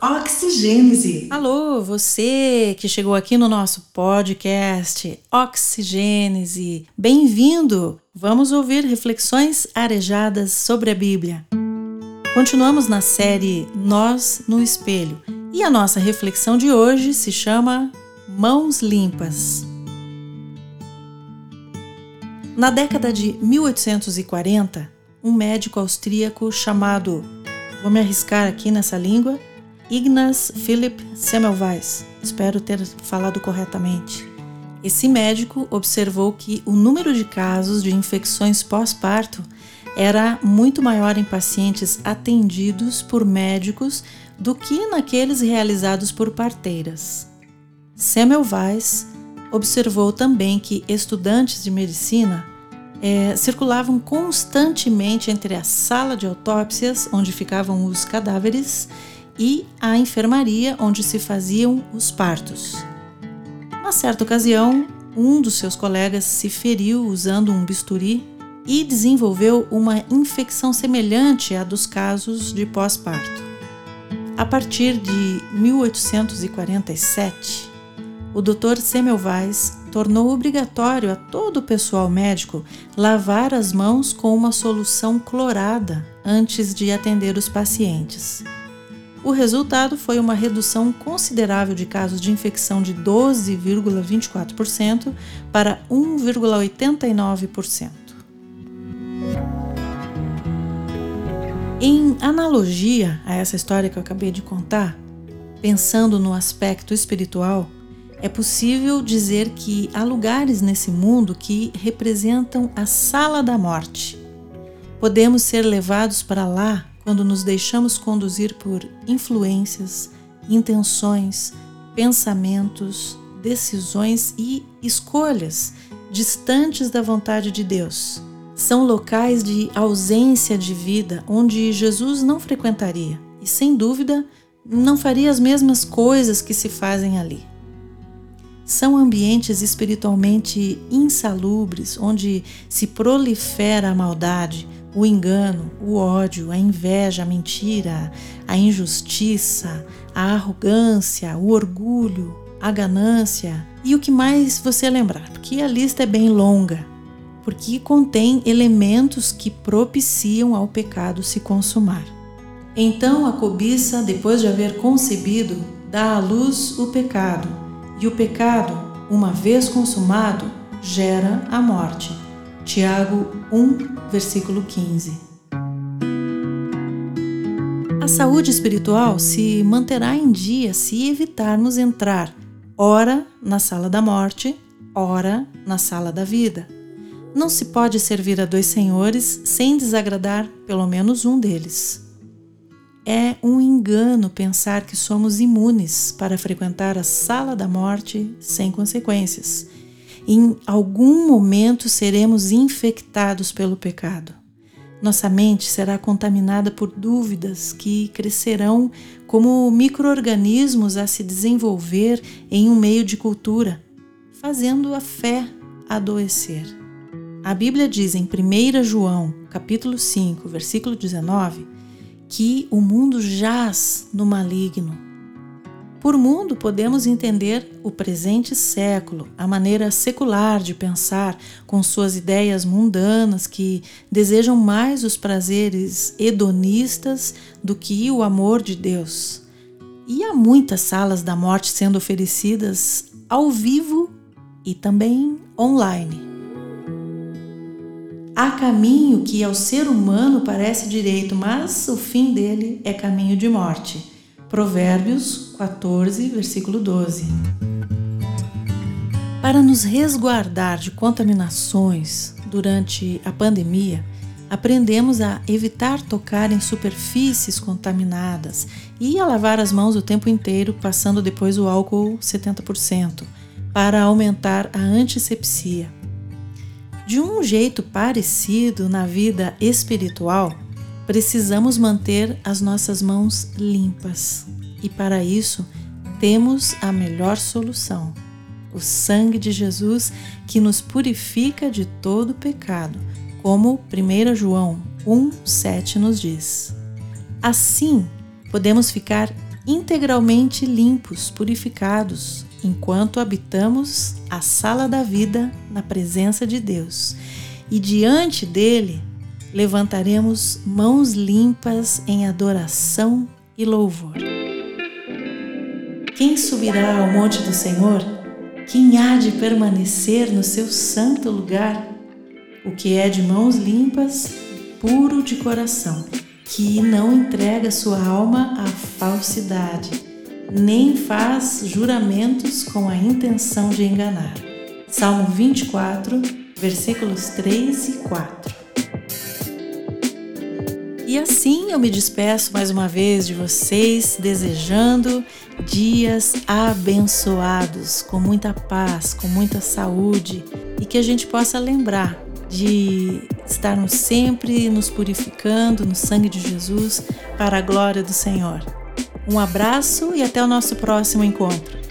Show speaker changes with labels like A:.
A: Oxigênese.
B: Alô, você que chegou aqui no nosso podcast Oxigênese. Bem-vindo! Vamos ouvir reflexões arejadas sobre a Bíblia. Continuamos na série Nós no Espelho e a nossa reflexão de hoje se chama Mãos Limpas. Na década de 1840, um médico austríaco chamado, vou me arriscar aqui nessa língua, Ignaz Philipp Semmelweis, espero ter falado corretamente. Esse médico observou que o número de casos de infecções pós-parto era muito maior em pacientes atendidos por médicos do que naqueles realizados por parteiras. Semmelweis observou também que estudantes de medicina é, circulavam constantemente entre a sala de autópsias, onde ficavam os cadáveres, e a enfermaria, onde se faziam os partos. Uma certa ocasião, um dos seus colegas se feriu usando um bisturi e desenvolveu uma infecção semelhante à dos casos de pós-parto. A partir de 1847, o Dr. Semmelweis tornou obrigatório a todo o pessoal médico lavar as mãos com uma solução clorada antes de atender os pacientes. O resultado foi uma redução considerável de casos de infecção de 12,24% para 1,89%. Em analogia a essa história que eu acabei de contar, pensando no aspecto espiritual, é possível dizer que há lugares nesse mundo que representam a sala da morte. Podemos ser levados para lá quando nos deixamos conduzir por influências, intenções, pensamentos, decisões e escolhas distantes da vontade de Deus. São locais de ausência de vida onde Jesus não frequentaria e, sem dúvida, não faria as mesmas coisas que se fazem ali. São ambientes espiritualmente insalubres, onde se prolifera a maldade, o engano, o ódio, a inveja, a mentira, a injustiça, a arrogância, o orgulho, a ganância. E o que mais você lembrar, porque a lista é bem longa, porque contém elementos que propiciam ao pecado se consumar. Então a cobiça, depois de haver concebido, dá à luz o pecado e o pecado, uma vez consumado, gera a morte. Tiago 1, versículo 15. A saúde espiritual se manterá em dia se evitarmos entrar, ora na sala da morte, ora na sala da vida. Não se pode servir a dois senhores sem desagradar pelo menos um deles. É um engano pensar que somos imunes para frequentar a sala da morte sem consequências. Em algum momento seremos infectados pelo pecado. Nossa mente será contaminada por dúvidas que crescerão como microorganismos a se desenvolver em um meio de cultura, fazendo a fé adoecer. A Bíblia diz em 1 João, capítulo 5, versículo 19, que o mundo jaz no maligno. Por mundo, podemos entender o presente século, a maneira secular de pensar, com suas ideias mundanas que desejam mais os prazeres hedonistas do que o amor de Deus. E há muitas salas da morte sendo oferecidas ao vivo e também online. Há caminho que ao ser humano parece direito, mas o fim dele é caminho de morte. Provérbios 14, versículo 12. Para nos resguardar de contaminações durante a pandemia, aprendemos a evitar tocar em superfícies contaminadas e a lavar as mãos o tempo inteiro, passando depois o álcool 70%, para aumentar a antisepsia. De um jeito parecido na vida espiritual, precisamos manter as nossas mãos limpas e, para isso, temos a melhor solução: o sangue de Jesus que nos purifica de todo pecado, como 1 João 1,7 nos diz. Assim, podemos ficar integralmente limpos, purificados, enquanto habitamos a sala da vida na presença de Deus. E diante dele levantaremos mãos limpas em adoração e louvor. Quem subirá ao monte do Senhor? Quem há de permanecer no seu santo lugar? O que é de mãos limpas, puro de coração, que não entrega sua alma à falsidade, nem faz juramentos com a intenção de enganar. Salmo 24, versículos 3 e 4. E assim eu me despeço mais uma vez de vocês, desejando dias abençoados, com muita paz, com muita saúde e que a gente possa lembrar de estarmos sempre nos purificando no sangue de Jesus para a glória do Senhor. Um abraço e até o nosso próximo encontro.